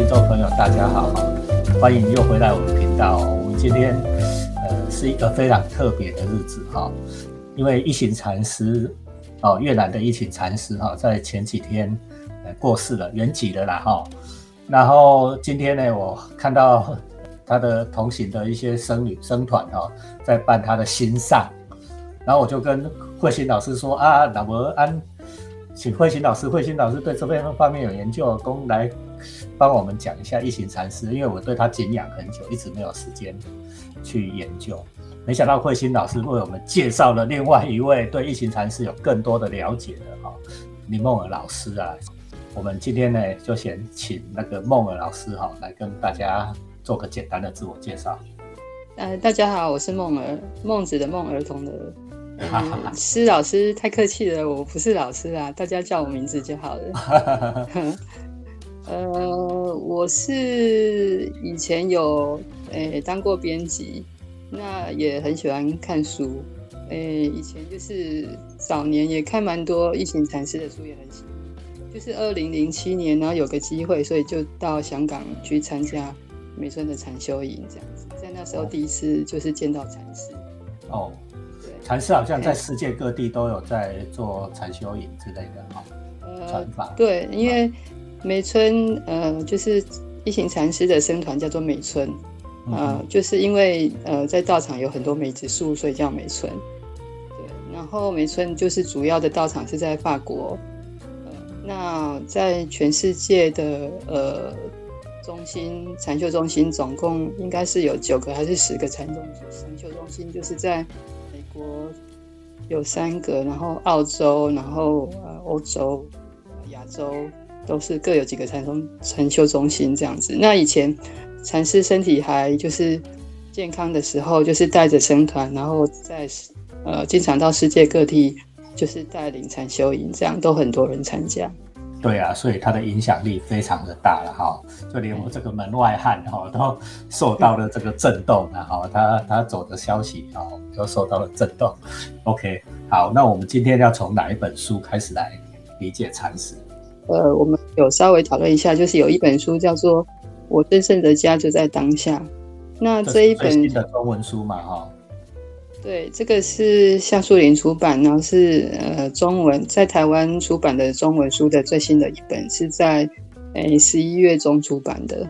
听众朋友，大家好，欢迎又回来我们频道。我们今天呃是一个非常特别的日子哈，因为一行禅师哦，越南的一行禅师哈，在前几天呃过世了，圆寂了啦哈。然后今天呢，我看到他的同行的一些僧侣僧团哈，在办他的新丧，然后我就跟慧心老师说啊，老伯安。请慧心老师，慧心老师对这边方面有研究，供来帮我们讲一下一行禅师，因为我对他敬仰很久，一直没有时间去研究。没想到慧心老师为我们介绍了另外一位对一行禅师有更多的了解的哈，林梦儿老师啊。我们今天呢，就先请那个梦儿老师哈，来跟大家做个简单的自我介绍。呃，大家好，我是梦儿，孟子的梦，儿童的。施 老师太客气了，我不是老师啊，大家叫我名字就好了。呃，我是以前有诶当过编辑，那也很喜欢看书。诶，以前就是早年也看蛮多一行禅师的书，也很喜欢。就是二零零七年，然后有个机会，所以就到香港去参加美村的禅修营，这样子，在那时候第一次就是见到禅师。哦。对禅师好像在世界各地都有在做禅修营之类的哈，传法。对，因为美村呃，就是一行禅师的僧团叫做美村，呃，就是因为呃在道场有很多梅子树，所以叫美村。对，然后美村就是主要的道场是在法国，呃，那在全世界的呃中心禅修中心总共应该是有九个还是十个禅宗禅修中心，就是在美。国有三个，然后澳洲，然后呃欧洲、亚洲都是各有几个禅宗禅修中心这样子。那以前禅师身体还就是健康的时候，就是带着僧团，然后在呃经常到世界各地，就是带领禅修营，这样都很多人参加。对啊，所以他的影响力非常的大了哈，就连我这个门外汉哈都受到了这个震动了哈，他他走的消息啊都受到了震动。OK，好，那我们今天要从哪一本书开始来理解禅师？呃，我们有稍微讨论一下，就是有一本书叫做《我真正的家就在当下》，那这一本的中文书嘛哈。对，这个是夏树林出版，然后是呃中文在台湾出版的中文书的最新的一本，是在诶十一月中出版的。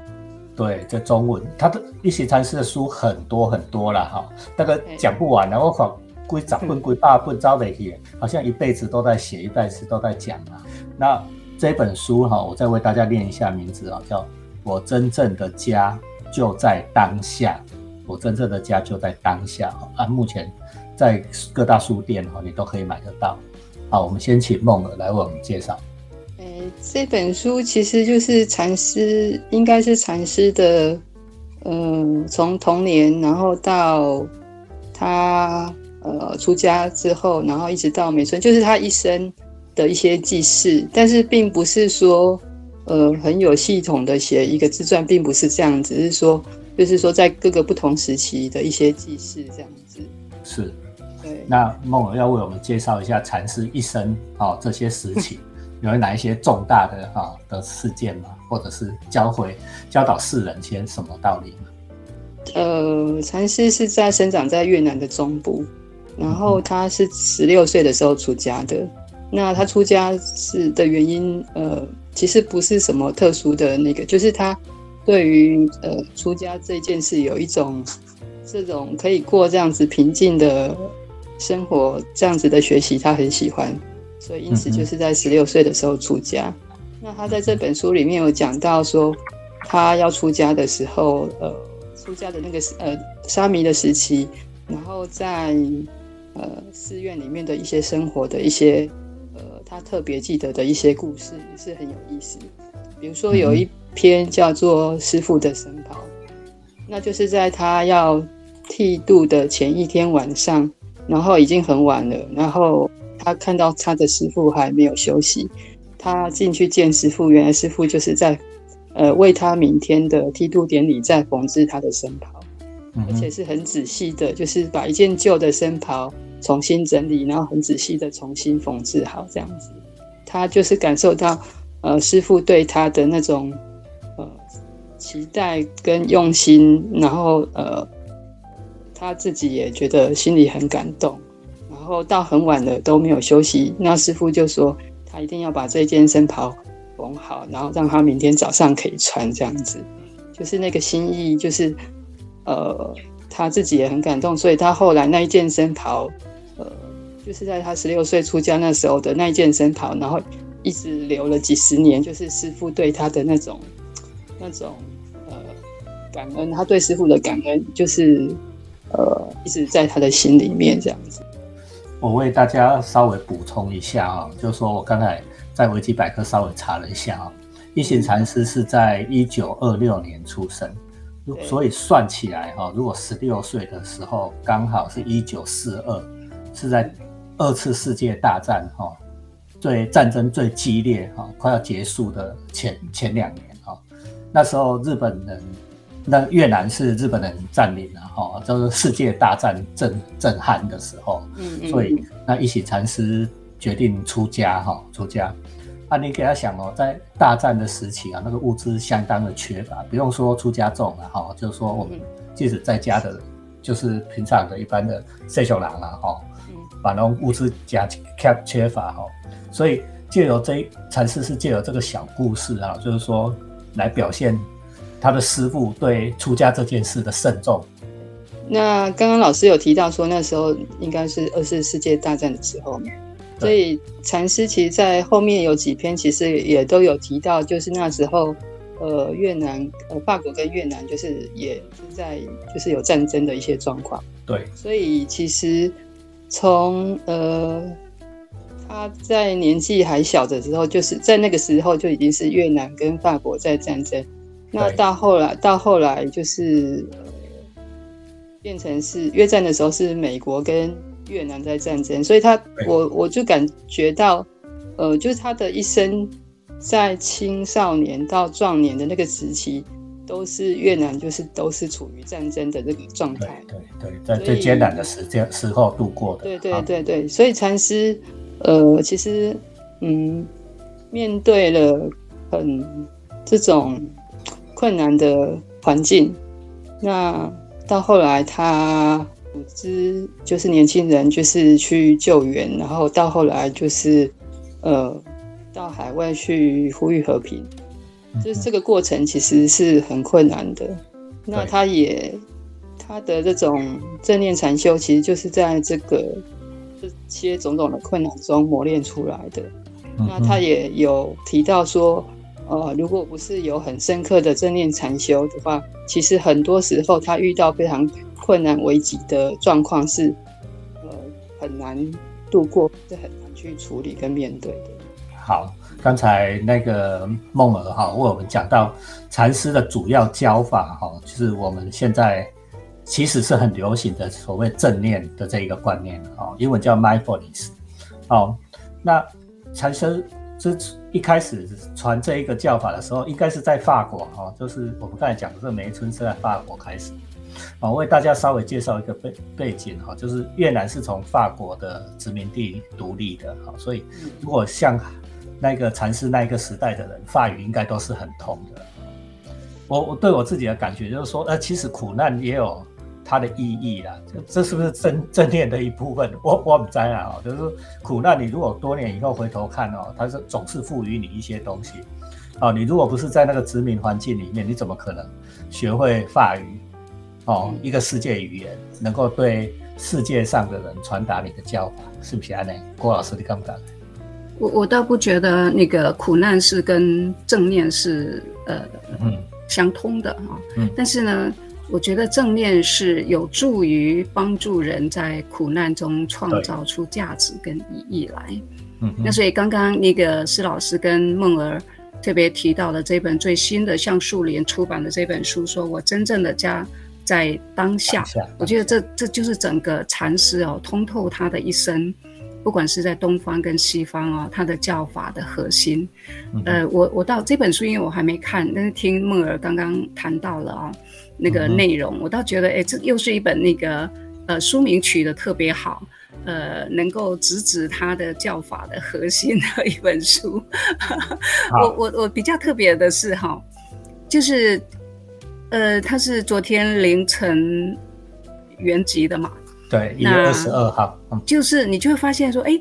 对，这中文，他的一些禅师的书很多很多了哈，那个讲不完了，我靠，归杂本归大本招的去，好像一辈子都在写，一辈子都在讲啊。那这本书哈，我再为大家念一下名字啊，叫我真正的家就在当下。我真正的家就在当下啊！目前在各大书店哈，你都可以买得到。好，我们先请梦儿来为我们介绍。诶，这本书其实就是禅师，应该是禅师的，嗯，从童年，然后到他呃出家之后，然后一直到美村，就是他一生的一些记事。但是并不是说呃很有系统的写一个自传，并不是这样，只是说。就是说，在各个不同时期的一些记事这样子。是，对。那梦儿要为我们介绍一下禅师一生啊这些时期，有哪一些重大的啊的事件吗？或者是教会教导世人些什么道理吗？呃，禅师是在生长在越南的中部，然后他是十六岁的时候出家的。那他出家是的原因，呃，其实不是什么特殊的那个，就是他。对于呃出家这件事，有一种这种可以过这样子平静的生活，这样子的学习，他很喜欢，所以因此就是在十六岁的时候出家。那他在这本书里面有讲到说，他要出家的时候，呃，出家的那个呃沙弥的时期，然后在呃寺院里面的一些生活的一些呃他特别记得的一些故事，也是很有意思。比如说有一。篇叫做《师傅的僧袍》，那就是在他要剃度的前一天晚上，然后已经很晚了，然后他看到他的师傅还没有休息，他进去见师傅，原来师傅就是在呃为他明天的剃度典礼在缝制他的僧袍，而且是很仔细的，就是把一件旧的僧袍重新整理，然后很仔细的重新缝制好这样子，他就是感受到呃师傅对他的那种呃。期待跟用心，然后呃，他自己也觉得心里很感动，然后到很晚了都没有休息，那师傅就说他一定要把这件僧袍缝好，然后让他明天早上可以穿，这样子，就是那个心意，就是呃，他自己也很感动，所以他后来那一件僧袍，呃，就是在他十六岁出家那时候的那一件僧袍，然后一直留了几十年，就是师傅对他的那种那种呃感恩，他对师傅的感恩，就是呃一直在他的心里面这样子。我为大家稍微补充一下啊，就是说我刚才在维基百科稍微查了一下啊，一行禅师是在一九二六年出生，所以算起来哈，如果十六岁的时候刚好是一九四二，是在二次世界大战哈最战争最激烈哈快要结束的前前两年哈，那时候日本人。那越南是日本人占领了哈，就是世界大战震震撼的时候，嗯所以那一起禅师决定出家哈，出家。啊，你给他想哦，在大战的时期啊，那个物资相当的缺乏，不用说出家众了哈，就是说我们即使在家的，就是平常的一般的社小郎了哈，把那种物资加缺缺乏哈，所以借由这禅师是借由这个小故事啊，就是说来表现。他的师傅对出家这件事的慎重。那刚刚老师有提到说，那时候应该是二次世界大战的时候，所以禅师其实，在后面有几篇其实也都有提到，就是那时候，呃，越南、呃，法国跟越南就是也是在就是有战争的一些状况。对，所以其实从呃他在年纪还小的时候，就是在那个时候就已经是越南跟法国在战争。那到后来，到后来就是变成是越战的时候，是美国跟越南在战争，所以他我我就感觉到，呃，就是他的一生在青少年到壮年的那个时期，都是越南就是都是处于战争的这个状态，对对，在最艰难的时间时候度过的，对对对对，所以禅师，呃，其实嗯，面对了很这种。困难的环境，那到后来他组织就是年轻人就是去救援，然后到后来就是呃到海外去呼吁和平，就是这个过程其实是很困难的。那他也他的这种正念禅修，其实就是在这个这些种种的困难中磨练出来的。那他也有提到说。呃，如果不是有很深刻的正念禅修的话，其实很多时候他遇到非常困难危急的状况是，呃，很难度过，是很难去处理跟面对的。好，刚才那个梦儿哈为我们讲到禅师的主要教法哈，就是我们现在其实是很流行的所谓正念的这一个观念哈，英文叫 mindfulness。好，那禅师。是一开始传这一个教法的时候，应该是在法国哈，就是我们刚才讲的这梅村是在法国开始。啊，为大家稍微介绍一个背背景哈，就是越南是从法国的殖民地独立的哈，所以如果像那个禅师那一个时代的人，法语应该都是很通的。我我对我自己的感觉就是说，呃，其实苦难也有。它的意义啦，这这是不是正正念的一部分？我我不知啊，就是苦难，你如果多年以后回头看哦，它是总是赋予你一些东西。哦，你如果不是在那个殖民环境里面，你怎么可能学会法语？哦，一个世界语言，能够对世界上的人传达你的教法，是不是安？呢，郭老师，你敢不敢？我我倒不觉得那个苦难是跟正念是呃嗯相通的哈，嗯，但是呢。我觉得正念是有助于帮助人在苦难中创造出价值跟意义来。嗯，那所以刚刚那个施老师跟梦儿特别提到的这本最新的橡树林出版的这本书，说我真正的家在当下。我觉得这这就是整个禅师哦，通透他的一生，不管是在东方跟西方哦，他的教法的核心。呃，我我到这本书，因为我还没看，但是听梦儿刚刚谈到了啊。那个内容，我倒觉得，哎，这又是一本那个，呃，书名取得特别好，呃，能够直指他的教法的核心的一本书。我我我比较特别的是哈，就是呃，他是昨天凌晨原籍的嘛？对，一月二十二号。就是你就会发现说，哎，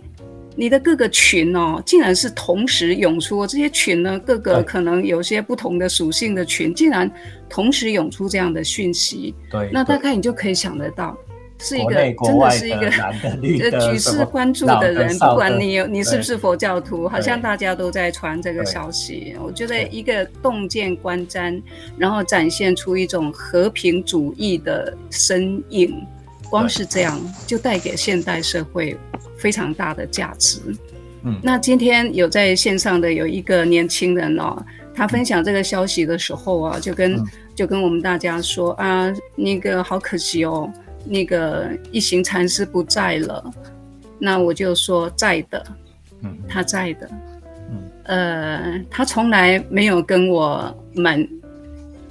你的各个群哦，竟然是同时涌出这些群呢，各个可能有些不同的属性的群，竟然同时涌出这样的讯息。对，那大概你就可以想得到。是一个真的是一个 举世关注的人，不管你有你是不是佛教徒，好像大家都在传这个消息。我觉得一个洞见观瞻，然后展现出一种和平主义的身影，光是这样就带给现代社会非常大的价值。嗯，那今天有在线上的有一个年轻人哦，他分享这个消息的时候啊，就跟就跟我们大家说啊，那个好可惜哦。那个一行禅师不在了，那我就说在的，嗯，他在的，嗯，呃，他从来没有跟我们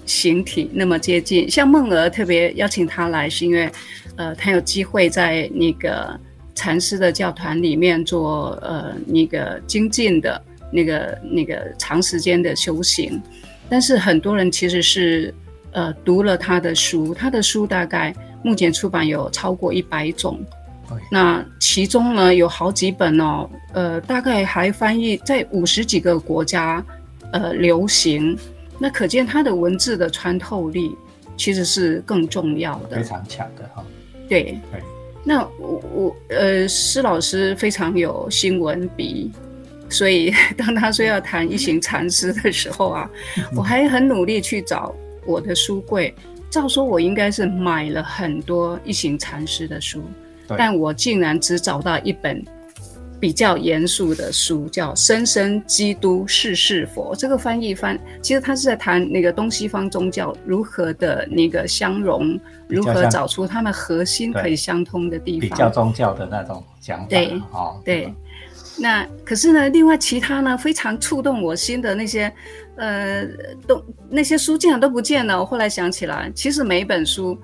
形体那么接近。像梦儿特别邀请他来，是因为，呃，他有机会在那个禅师的教团里面做呃那个精进的那个那个长时间的修行。但是很多人其实是呃读了他的书，他的书大概。目前出版有超过一百种，那其中呢有好几本哦，呃，大概还翻译在五十几个国家，呃，流行。那可见它的文字的穿透力其实是更重要的，非常强的哈。对，那我我呃，施老师非常有新闻笔，所以当他说要谈一行禅师的时候啊，我还很努力去找我的书柜。照说，我应该是买了很多一行禅师的书，但我竟然只找到一本比较严肃的书，叫《生生基督世世佛》。这个翻译翻，其实他是在谈那个东西方宗教如何的那个相融，如何找出他们核心可以相通的地方，比较宗教的那种讲法。对，哦，对。那可是呢，另外其他呢，非常触动我心的那些。呃，都那些书竟然都不见了。我后来想起来，其实每一本书，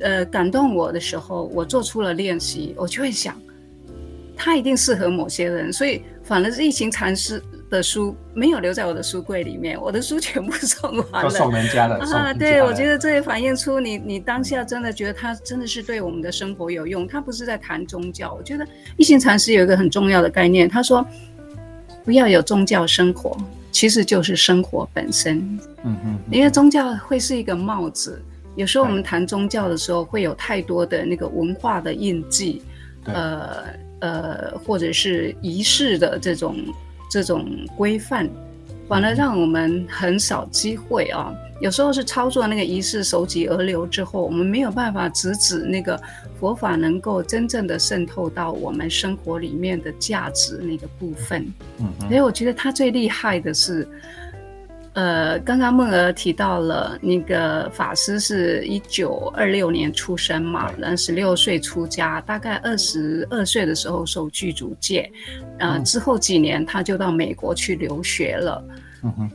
呃，感动我的时候，我做出了练习，我就会想，它一定适合某些人。所以，反而是一行禅师的书没有留在我的书柜里面，我的书全部送完了，送人家了啊。对，我觉得这也反映出你，你当下真的觉得他真的是对我们的生活有用。他不是在谈宗教。我觉得一行禅师有一个很重要的概念，他说，不要有宗教生活。其实就是生活本身，嗯嗯，因为宗教会是一个帽子，有时候我们谈宗教的时候，会有太多的那个文化的印记，呃呃，或者是仪式的这种这种规范，反而让我们很少机会啊。有时候是操作那个仪式，手疾而流之后，我们没有办法直指那个佛法能够真正的渗透到我们生活里面的价值那个部分。嗯，所以我觉得他最厉害的是，呃，刚刚梦儿提到了那个法师是一九二六年出生嘛，然后十六岁出家，大概二十二岁的时候受具足戒，呃，之后几年他就到美国去留学了。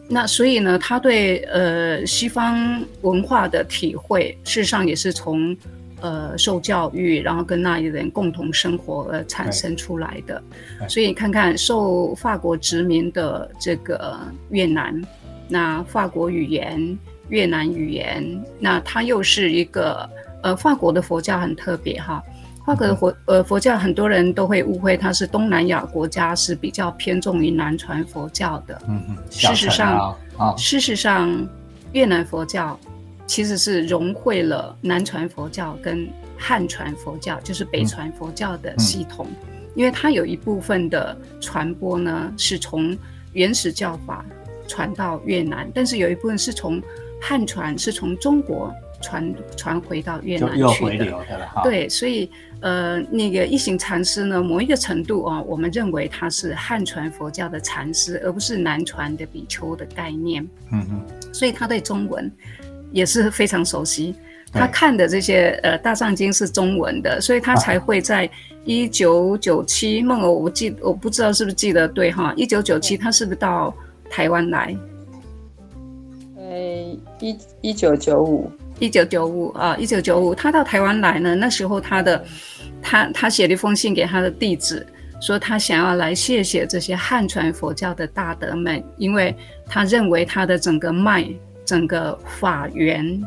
那所以呢，他对呃西方文化的体会，事实上也是从呃受教育，然后跟那里人共同生活而产生出来的。所以你看看受法国殖民的这个越南，那法国语言、越南语言，那它又是一个呃法国的佛教很特别哈。法国的佛呃佛教，很多人都会误会它是东南亚国家，是比较偏重于南传佛教的。嗯嗯，事实上啊，事实上，越南佛教其实是融汇了南传佛教跟汉传佛教，就是北传佛教的系统。因为它有一部分的传播呢，是从原始教法传到越南，但是有一部分是从汉传，是从中国。传传回到越南去的，对，所以呃，那个一行禅师呢，某一个程度啊，我们认为他是汉传佛教的禅师，而不是南传的比丘的概念。嗯嗯，所以他对中文也是非常熟悉。他看的这些呃大藏经是中文的，所以他才会在一九九七梦儿，我记我不知道是不是记得对哈？一九九七他是不是到台湾来？呃，一一九九五。一九九五啊，一九九五，他到台湾来呢。那时候他的，他他写了一封信给他的弟子，说他想要来谢谢这些汉传佛教的大德们，因为他认为他的整个脉整个法源、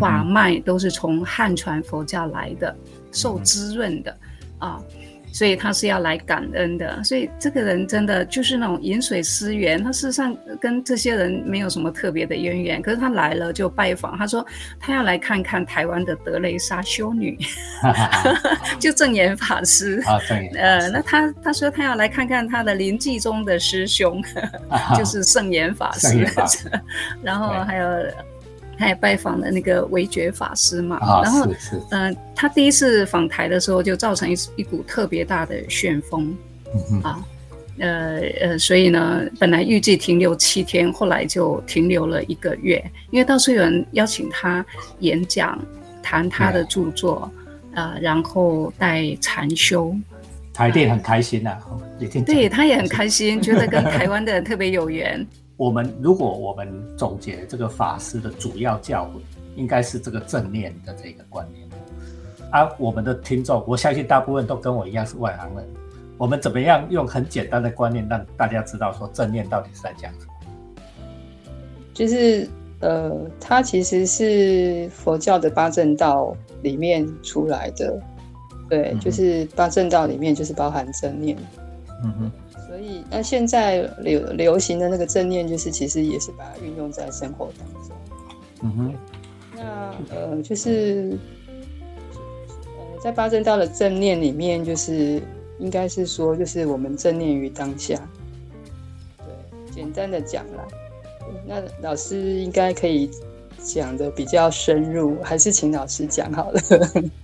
法脉都是从汉传佛教来的，受滋润的啊。所以他是要来感恩的，所以这个人真的就是那种饮水思源。他事实上跟这些人没有什么特别的渊源，可是他来了就拜访。他说他要来看看台湾的德雷莎修女，就正言法师啊，正言。呃，那他他说他要来看看他的临济中的师兄，就是圣严法师，然后还有。他也拜访了那个维觉法师嘛，然后，嗯，他第一次访台的时候就造成一一股特别大的旋风，啊，呃呃，所以呢，本来预计停留七天，后来就停留了一个月，因为到处有人邀请他演讲，谈他的著作，呃，然后带禅修，台电很开心呐，对他也很开心，觉得跟台湾的人特别有缘。我们如果我们总结这个法师的主要教诲，应该是这个正念的这个观念。啊，我们的听众，我相信大部分都跟我一样是外行人。我们怎么样用很简单的观念让大家知道说正念到底是在讲什么？就是呃，它其实是佛教的八正道里面出来的。对，就是八正道里面就是包含正念。嗯哼。所以，那现在流流行的那个正念，就是其实也是把它运用在生活当中。嗯哼。那呃，就是呃，在八正道的正念里面，就是应该是说，就是我们正念于当下。对，简单的讲啦。那老师应该可以。讲的比较深入，还是请老师讲好了。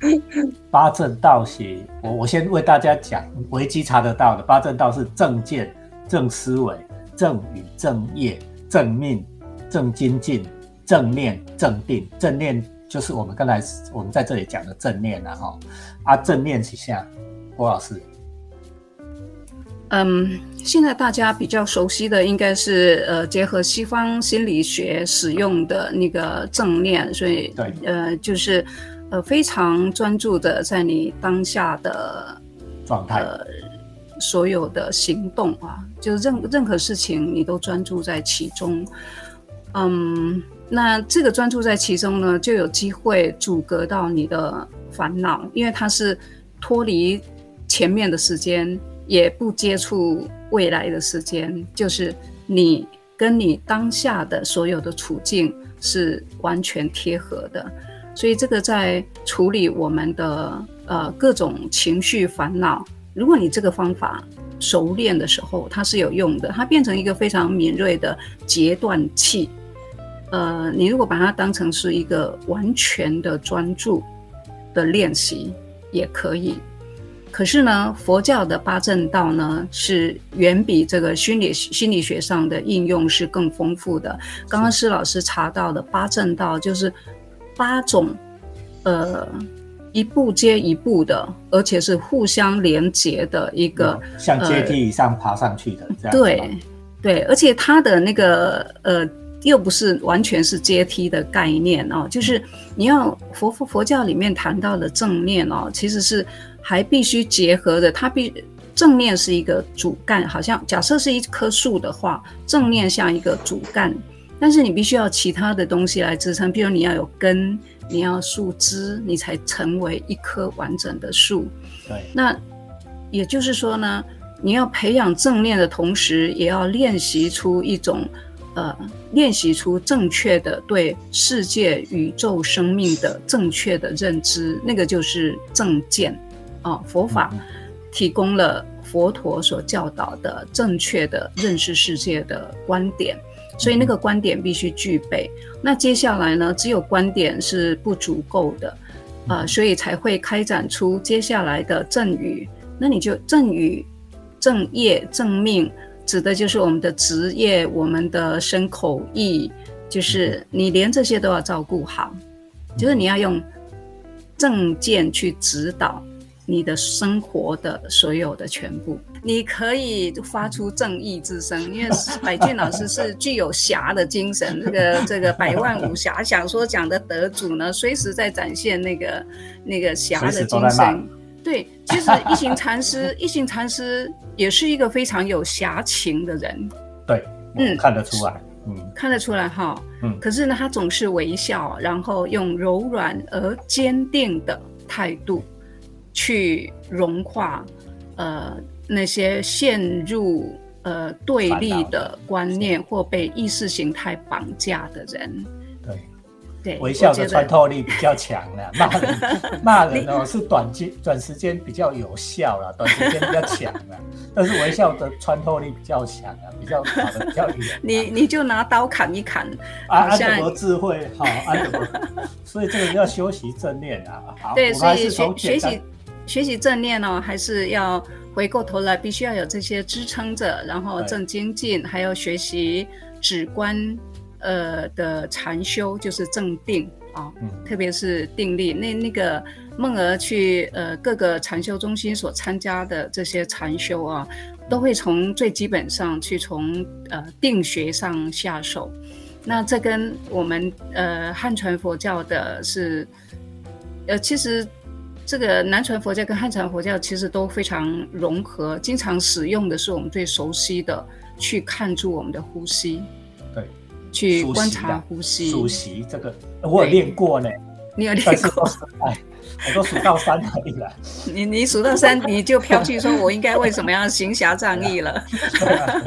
八正道是，我我先为大家讲，维基查得到的八正道是正见、正思维、正语、正业、正命、正精进、正念、正定。正念就是我们刚才我们在这里讲的正念了哈。啊，正念几下，郭老师。嗯，现在大家比较熟悉的应该是呃，结合西方心理学使用的那个正念，所以对，呃，就是呃非常专注的在你当下的状态，所有的行动啊，就任任何事情你都专注在其中。嗯，那这个专注在其中呢，就有机会阻隔到你的烦恼，因为它是脱离前面的时间。也不接触未来的时间，就是你跟你当下的所有的处境是完全贴合的，所以这个在处理我们的呃各种情绪烦恼，如果你这个方法熟练的时候，它是有用的，它变成一个非常敏锐的截断器。呃，你如果把它当成是一个完全的专注的练习，也可以。可是呢，佛教的八正道呢，是远比这个心理心理学上的应用是更丰富的。刚刚施老师查到的八正道，就是八种，呃，一步接一步的，而且是互相连接的一个，像阶梯以上爬上去的这样。对对，而且它的那个呃，又不是完全是阶梯的概念哦，就是你要佛佛佛教里面谈到的正念哦，其实是。还必须结合的，它必正念是一个主干，好像假设是一棵树的话，正念像一个主干，但是你必须要其他的东西来支撑，比如你要有根，你要树枝，你才成为一棵完整的树。对，那也就是说呢，你要培养正念的同时，也要练习出一种呃，练习出正确的对世界、宇宙、生命的正确的认知，那个就是正见。啊，佛法提供了佛陀所教导的正确的认识世界的观点，所以那个观点必须具备。那接下来呢，只有观点是不足够的，啊，所以才会开展出接下来的正语。那你就正语、正业、正命，指的就是我们的职业、我们的身口意，就是你连这些都要照顾好，就是你要用证件去指导。你的生活的所有的全部，你可以发出正义之声，因为 百俊老师是具有侠的精神，这个这个百万武侠小说奖的得主呢，随时在展现那个那个侠的精神。对，其实一行禅师，一行禅师也是一个非常有侠情的人。对，嗯，看得出来。嗯，看得出来哈，嗯，可是呢，他总是微笑，然后用柔软而坚定的态度去融化，呃，那些陷入呃对立的观念或被意识形态绑架的人。微笑的穿透力比较强了，骂人 骂人哦是短期短时间比较有效了，短时间比较强了，但是微笑的穿透力比较强啊，比较跑的比较远。你你就拿刀砍一砍，安德伯智慧好，安德伯，所以这个要修习正念啊。好，对，所以学学习学习正念呢，还是要回过头来，必须要有这些支撑着，然后正精进，还要学习止观。呃的禅修就是正定啊，特别是定力。那那个梦儿去呃各个禅修中心所参加的这些禅修啊，都会从最基本上去从呃定学上下手。那这跟我们呃汉传佛教的是，呃其实这个南传佛教跟汉传佛教其实都非常融合，经常使用的是我们最熟悉的去看住我们的呼吸。去观察呼吸，数息这个我有练过呢。你有练过？哎，我都数到三而已了。你你数到三，你就飘去说，我应该为什么要行侠仗义了？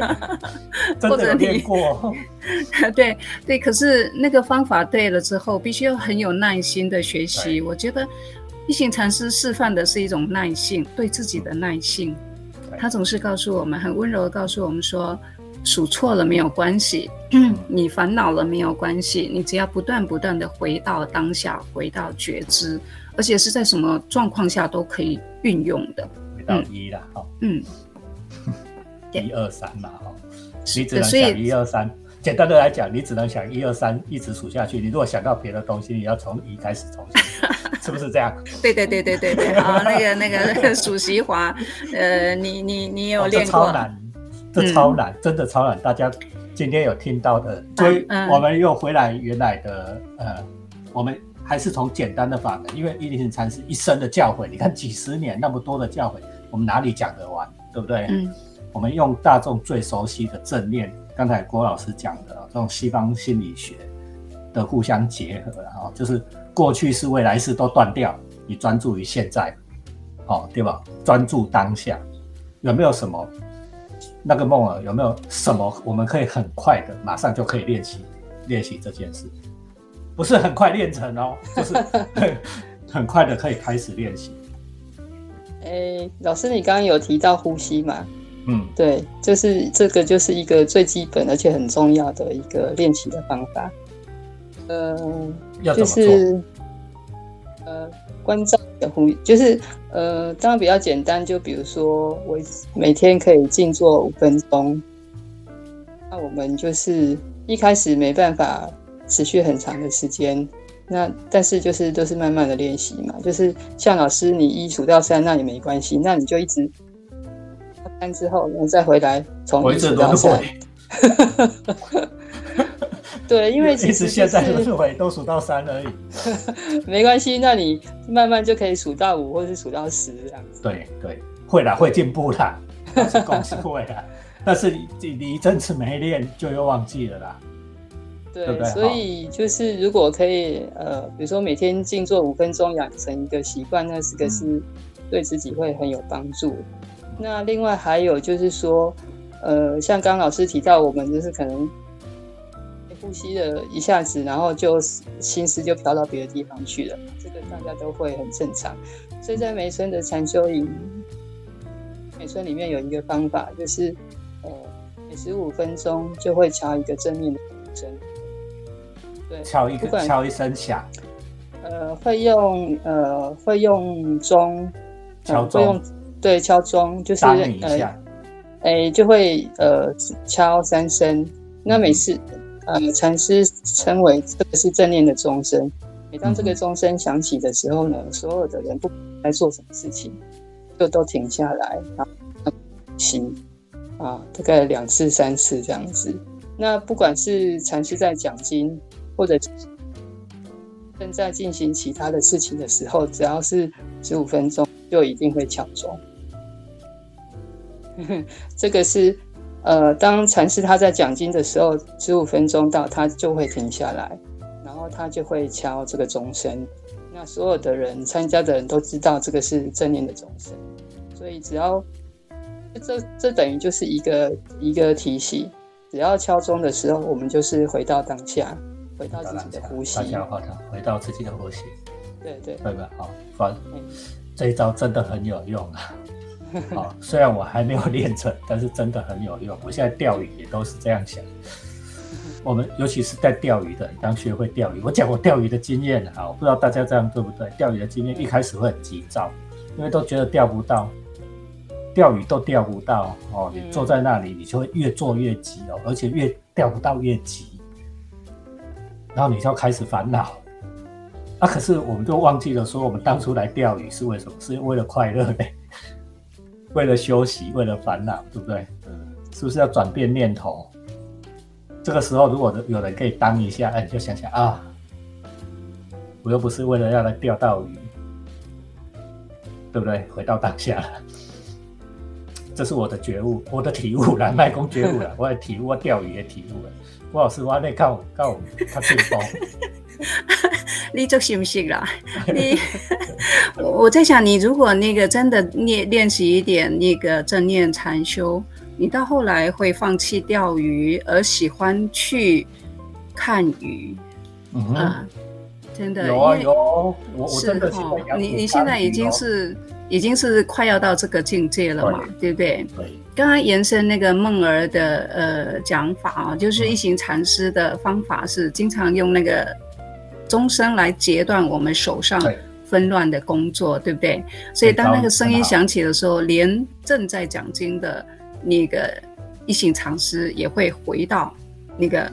或者练过？对对，可是那个方法对了之后，必须要很有耐心的学习。我觉得一行禅师示范的是一种耐性，对自己的耐性。他总是告诉我们，很温柔的告诉我们说。数错了没有关系，你烦恼了没有关系，你只要不断不断的回到当下，回到觉知，而且是在什么状况下都可以运用的。回到一了，哈，嗯，一二三嘛，哈，你只能想一二三。简单的来讲，你只能想一二三，一直数下去。你如果想到别的东西，你要从一开始重新，是不是这样？对对对对对对，好，那个那个 数习华，呃，你你你有练过？这超难，真的超难。大家今天有听到的，所以我们又回来原来的呃，我们还是从简单的法门，因为一零禅师一生的教诲，你看几十年那么多的教诲，我们哪里讲得完，对不对？嗯。我们用大众最熟悉的正念，刚才郭老师讲的这种西方心理学的互相结合，然后就是过去是未来是都断掉，你专注于现在，哦，对吧？专注当下，有没有什么？那个梦啊有没有什么我们可以很快的马上就可以练习练习这件事？不是很快练成哦，就是很 快的可以开始练习。哎，老师，你刚刚有提到呼吸嘛？嗯，对，就是这个就是一个最基本而且很重要的一个练习的方法。嗯，就是呃。关照的呼，就是呃，当然比较简单，就比如说我每天可以静坐五分钟。那我们就是一开始没办法持续很长的时间，那但是就是都是慢慢的练习嘛。就是像老师，你一数到三那也没关系，那你就一直三之后，然后再回来从一数到三。对，因为其实现在都是都数到三而已，没关系。那你慢慢就可以数到五，或者是数到十这样子。对对，会啦，会进步啦，恭喜会啦。但是你你一阵子没练，就又忘记了啦。对，所以就是如果可以，呃，比如说每天静坐五分钟，养成一个习惯，那是个是对自己会很有帮助。那另外还有就是说，呃，像刚老师提到，我们就是可能。呼吸了一下子，然后就心思就飘到别的地方去了。这个大家都会很正常。所以在梅村的禅修营，梅村里面有一个方法，就是呃，每十五分钟就会敲一个正面的钟声。对，敲一个，敲一声响。呃，会用呃，会用钟，敲钟，对，敲钟就是呃，哎，就会呃敲三声。那每次。呃，禅师称为这个是正念的钟声。每当这个钟声响起的时候呢，所有的人不在做什么事情，就都停下来，然后行啊，大概两次、三次这样子。那不管是禅师在讲经，或者正在进行其他的事情的时候，只要是十五分钟，就一定会敲钟。这个是。呃，当禅师他在讲经的时候，十五分钟到，他就会停下来，然后他就会敲这个钟声。那所有的人参加的人都知道这个是正念的钟声，所以只要这这等于就是一个一个提醒，只要敲钟的时候，我们就是回到当下，回到自己的呼吸，回到自己的呼吸。对对，对吧？好，反这一招真的很有用啊。好，虽然我还没有练成，但是真的很有用。我现在钓鱼也都是这样想。我们尤其是在钓鱼的，刚学会钓鱼，我讲我钓鱼的经验啊，我不知道大家这样对不对？钓鱼的经验一开始会很急躁，因为都觉得钓不到，钓鱼都钓不到哦。你坐在那里，你就会越做越急哦，而且越钓不到越急，然后你就开始烦恼。啊，可是我们都忘记了说，我们当初来钓鱼是为什么？是为了快乐的。为了休息，为了烦恼，对不对？嗯，是不是要转变念头？这个时候，如果有人可以当一下，哎，你就想想啊，我又不是为了要来钓到鱼，对不对？回到当下了，这是我的觉悟，我的体悟了，卖公觉悟了，我也体悟，我钓鱼也体悟了。郭老师，我那靠靠他进步。你做信不信啦？你，我我在想，你如果那个真的练练习一点那个正念禅修，你到后来会放弃钓鱼，而喜欢去看鱼。嗯，真的有啊有，我我真的你你现在已经是已经是快要到这个境界了嘛？对不对？对。刚刚延伸那个梦儿的呃讲法啊，就是一行禅师的方法是经常用那个。钟声来截断我们手上纷乱的工作，对不对？所以当那个声音响起的时候，连正在讲经的那个一行禅师也会回到那个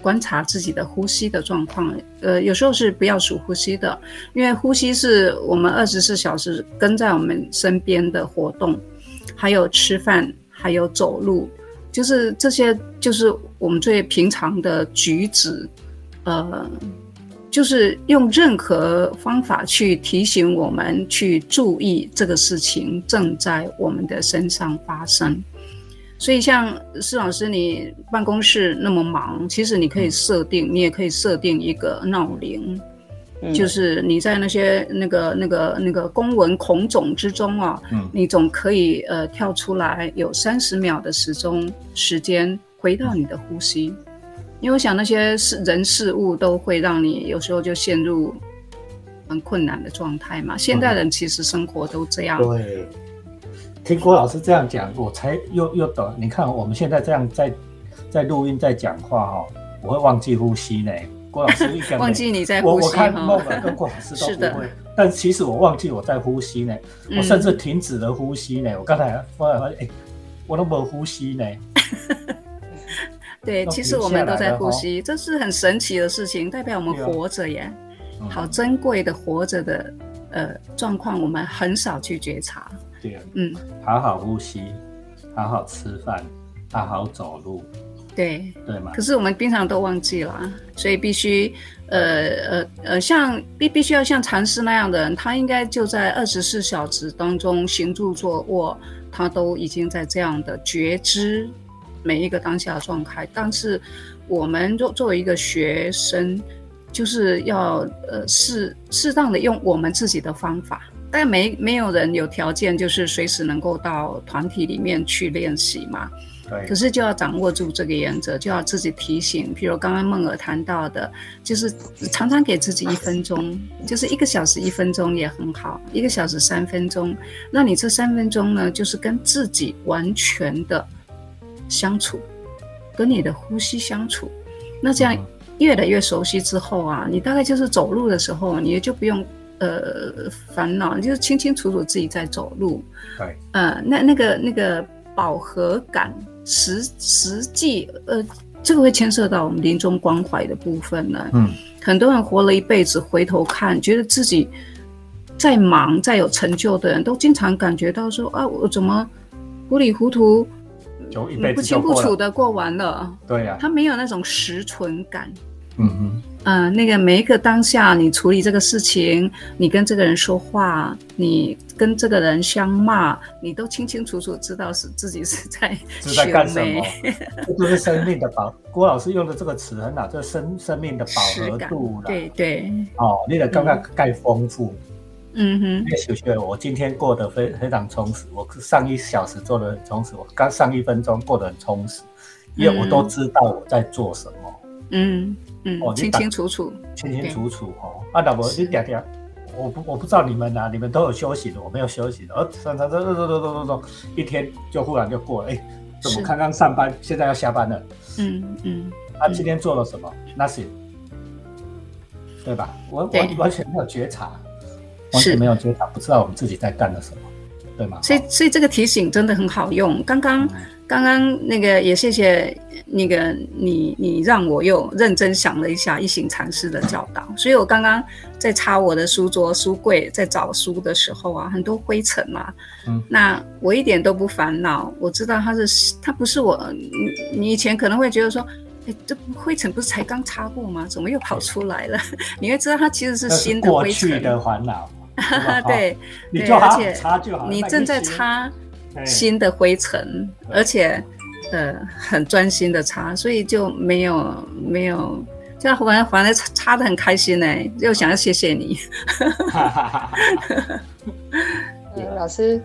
观察自己的呼吸的状况。呃，有时候是不要数呼吸的，因为呼吸是我们二十四小时跟在我们身边的活动，还有吃饭，还有走路，就是这些，就是我们最平常的举止，呃。就是用任何方法去提醒我们去注意这个事情正在我们的身上发生。所以，像施老师，你办公室那么忙，其实你可以设定，你也可以设定一个闹铃，就是你在那些那个那个那个公文孔种之中啊，你总可以呃跳出来有三十秒的时钟时间，回到你的呼吸。因为我想那些事人事物都会让你有时候就陷入很困难的状态嘛。现代人其实生活都这样。对，听郭老师这样讲，我才又又懂。你看我们现在这样在在录音在讲话哈，我会忘记呼吸呢。郭老师一 忘记你在呼吸我我看梦了跟郭老师都不会，但其实我忘记我在呼吸呢。我甚至停止了呼吸呢。我刚才忽然发现，哎，我都没有呼吸呢。对，其实我们都在呼吸，这是很神奇的事情，代表我们活着耶，好珍贵的活着的呃状况，我们很少去觉察。对啊，嗯，好好呼吸，好好吃饭，好好走路。对，对嘛？可是我们平常都忘记了，所以必须呃呃呃，像必必须要像禅师那样的人，他应该就在二十四小时当中行住坐卧，他都已经在这样的觉知。每一个当下的状态，但是我们作作为一个学生，就是要呃适适当的用我们自己的方法，但没没有人有条件，就是随时能够到团体里面去练习嘛。对。可是就要掌握住这个原则，就要自己提醒。譬如刚刚梦儿谈到的，就是常常给自己一分钟，就是一个小时一分钟也很好，一个小时三分钟，那你这三分钟呢，就是跟自己完全的。相处，跟你的呼吸相处，那这样越来越熟悉之后啊，你大概就是走路的时候，你就不用呃烦恼，你就清清楚楚自己在走路。对，呃，那那个那个饱和感，实实际呃，这个会牵涉到我们临终关怀的部分呢。嗯，很多人活了一辈子，回头看，觉得自己再忙再有成就的人，都经常感觉到说啊，我怎么糊里糊涂。就一辈子不清不楚的过完了，对呀，他没有那种实存感。嗯哼，呃，那个每一个当下，你处理这个事情，你跟这个人说话，你跟这个人相骂，你都清清楚楚知道是自己是在 是在干什么，这就是生命的保。郭老师用的这个词很好，这生生命的饱和度对对。哦，你的刚刚盖丰富。嗯哼。因为小学我今天过得非非常充实，我上一小时做的很充实，我刚上一分钟过得很充实，因为我都知道我在做什么。嗯。嗯，清清楚楚，清清楚楚哦。啊，老婆，你点点，我不我不知道你们啊，你们都有休息的，我没有休息的。呃，上上上上上上上，一天就忽然就过了。哎，怎么刚刚上班，现在要下班了？嗯嗯。他今天做了什么？Nothing，对吧？我我完全没有觉察，完全没有觉察，不知道我们自己在干了什么，对吗？所以所以这个提醒真的很好用。刚刚。刚刚那个也谢谢那个你，你让我又认真想了一下一行禅师的教导，所以我刚刚在擦我的书桌、书柜，在找书的时候啊，很多灰尘嘛，嗯，那我一点都不烦恼，我知道它是它不是我，你你以前可能会觉得说，哎，这灰尘不是才刚擦过吗？怎么又跑出来了？你会知道它其实是新的灰尘。的烦恼。对，你就好擦就好，你正在擦。新的灰尘，而且，呃，很专心的擦，所以就没有没有，这样反正反正擦的很开心呢，又想要谢谢你。老师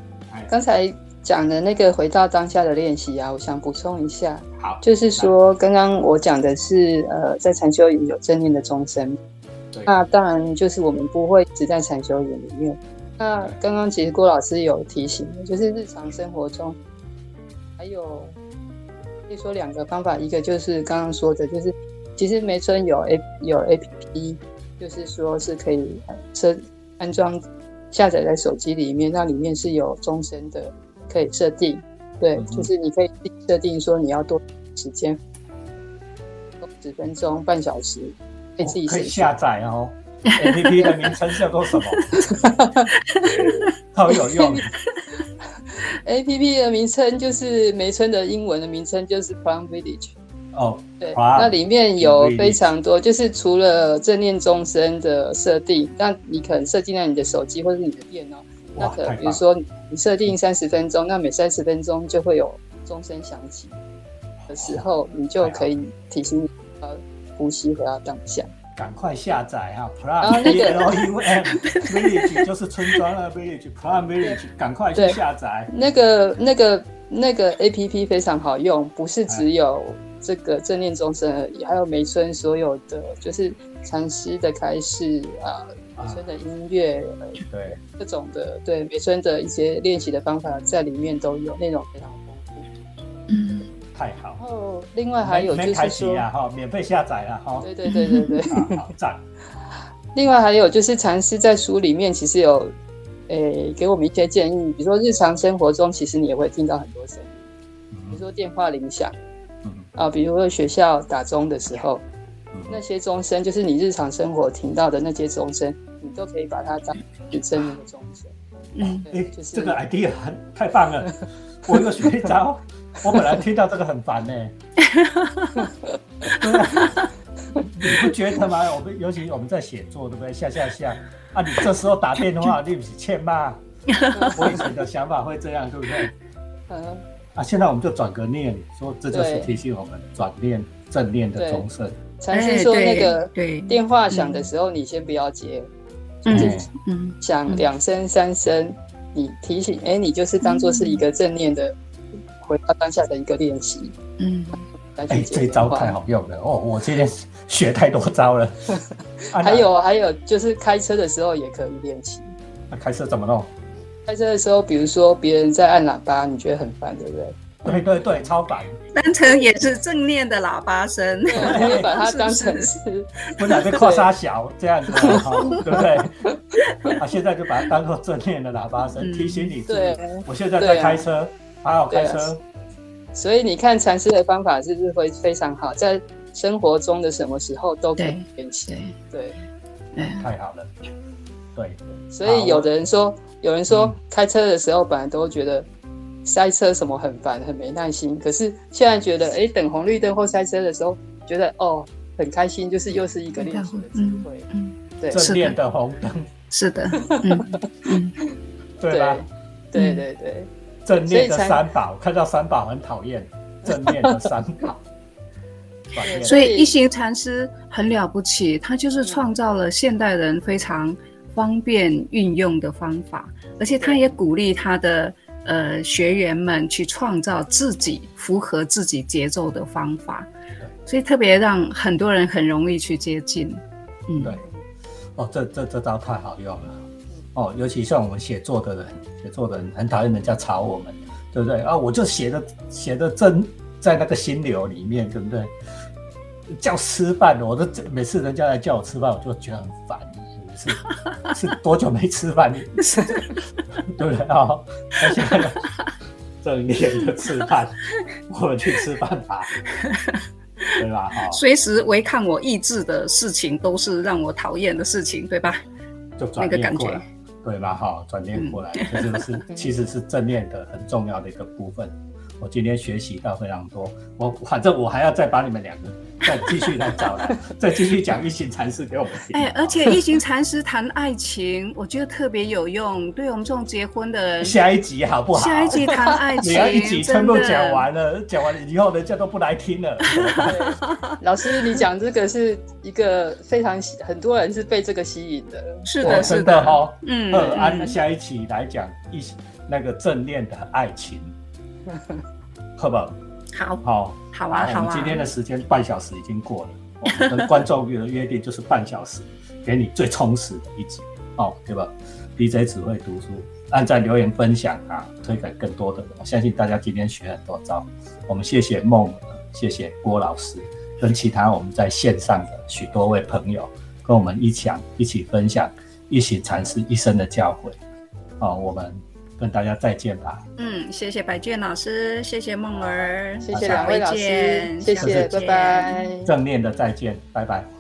刚才讲的那个回到当下的练习啊，我想补充一下，好，就是说刚刚我讲的是，呃，在禅修营有正念的终身，那当然就是我们不会只在禅修营里面。那刚刚其实郭老师有提醒，就是日常生活中还有可以说两个方法，一个就是刚刚说的，就是其实梅村有 A 有 A P P，就是说是可以设安装下载在手机里面，那里面是有终身的可以设定，对，就是你可以设定说你要多时间，十分钟、半小时，可以自己可以下载哦。A P P 的名称叫做什么？好有用。A P P 的名称就是梅村的英文的名称就是 Plum Village。哦，对，那里面有非常多，就是除了正念钟声的设定，那你可能设定在你的手机或者是你的电脑，那可比如说你设定三十分钟，那每三十分钟就会有钟声响起的时候，你就可以提醒你呃呼吸回到当下。赶快下载哈，Plum Village 就是村庄的 Village，Plum Village，赶快去下载。那个、那个、那个 A P P 非常好用，不是只有这个正念钟声而已，还有梅村所有的就是禅师的开示啊，梅村的音乐，对各种的对梅村的一些练习的方法在里面都有，内容非常丰富。嗯。太好，然后另外还有就是说，哈，免费下载了哈。对对对对对，好赞。另外还有就是禅师在书里面其实有，诶，给我们一些建议，比如说日常生活中其实你也会听到很多声音，比如说电话铃响，啊，比如说学校打钟的时候，那些钟声就是你日常生活听到的那些钟声，你都可以把它当真正的钟声。嗯，哎，就是这个 idea 很太棒了，我又学着。我本来听到这个很烦呢，你不觉得吗？我们尤其我们在写作，对不对？下下下啊！你这时候打电话，对不起，欠骂。我以前的想法会这样，对不对？嗯。啊，现在我们就转个念，说这就是提醒我们转念正念的钟声。禅师说那个电话响的时候，你先不要接，嗯，响两声三声，你提醒，哎，你就是当做是一个正念的。回到当下的一个练习，嗯，哎，这招太好用了哦！我今天学太多招了。还有还有，就是开车的时候也可以练习。那开车怎么弄？开车的时候，比如说别人在按喇叭，你觉得很烦，对不对？对对对，超烦。当成也是正念的喇叭声，把它 当成是不能被跨沙小这样子，对不对？啊，现在就把它当做正念的喇叭声，提醒你。对，我现在在开车。好好开车，所以你看禅师的方法是不是会非常好？在生活中的什么时候都可以练习，对，太好了，对。所以有的人说，有人说开车的时候本来都觉得塞车什么很烦，很没耐心，可是现在觉得，哎，等红绿灯或塞车的时候，觉得哦，很开心，就是又是一个练习的机会。嗯，对，正面的。红灯，是的，嗯嗯，对吧？对。对对，正面的三宝，看到三宝很讨厌，正面的三宝。所以一行禅师很了不起，他就是创造了现代人非常方便运用的方法，而且他也鼓励他的呃学员们去创造自己符合自己节奏的方法，所以特别让很多人很容易去接近。嗯，对，哦，这这这招太好用了，哦，尤其像我们写作的人，写作的人很讨厌人家吵我们，对不对？啊，我就写的写的正在那个心流里面，对不对？叫吃饭，我都每次人家来叫我吃饭，我就觉得很烦。是是多久没吃饭？对不对啊？而且正念的吃饭，我们去吃饭吧，对吧？哈，随时违抗我意志的事情，都是让我讨厌的事情，对吧？就转念过来，对吧？哈，转念过来，这就是 其实是正念的很重要的一个部分。我今天学习到非常多，我反正我还要再把你们两个再继续来找来，再继续讲一行禅师给我们听。哎，而且一行禅师谈爱情，我觉得特别有用，对我们这种结婚的人。下一集好不好？下一集谈爱情，你要一集全部讲完了，讲完了以后人家都不来听了。老师，你讲这个是一个非常很多人是被这个吸引的，是的，是的哈。嗯，按下一期来讲一那个正念的爱情。好不好？好，好，好啊，好啊。我们今天的时间半小时已经过了，我们跟观众的约定就是半小时，给你最充实的一集，哦，对吧？DJ 只会读书，按赞、留言、分享啊，推给更多的人。我相信大家今天学很多招。我们谢谢梦，谢谢郭老师，跟其他我们在线上的许多位朋友，跟我们一起一起分享，一起阐释一生的教诲。哦，我们。跟大家再见吧。嗯，谢谢白卷老师，谢谢梦儿，谢谢两位老师，谢谢，拜拜。正面的再见，拜拜。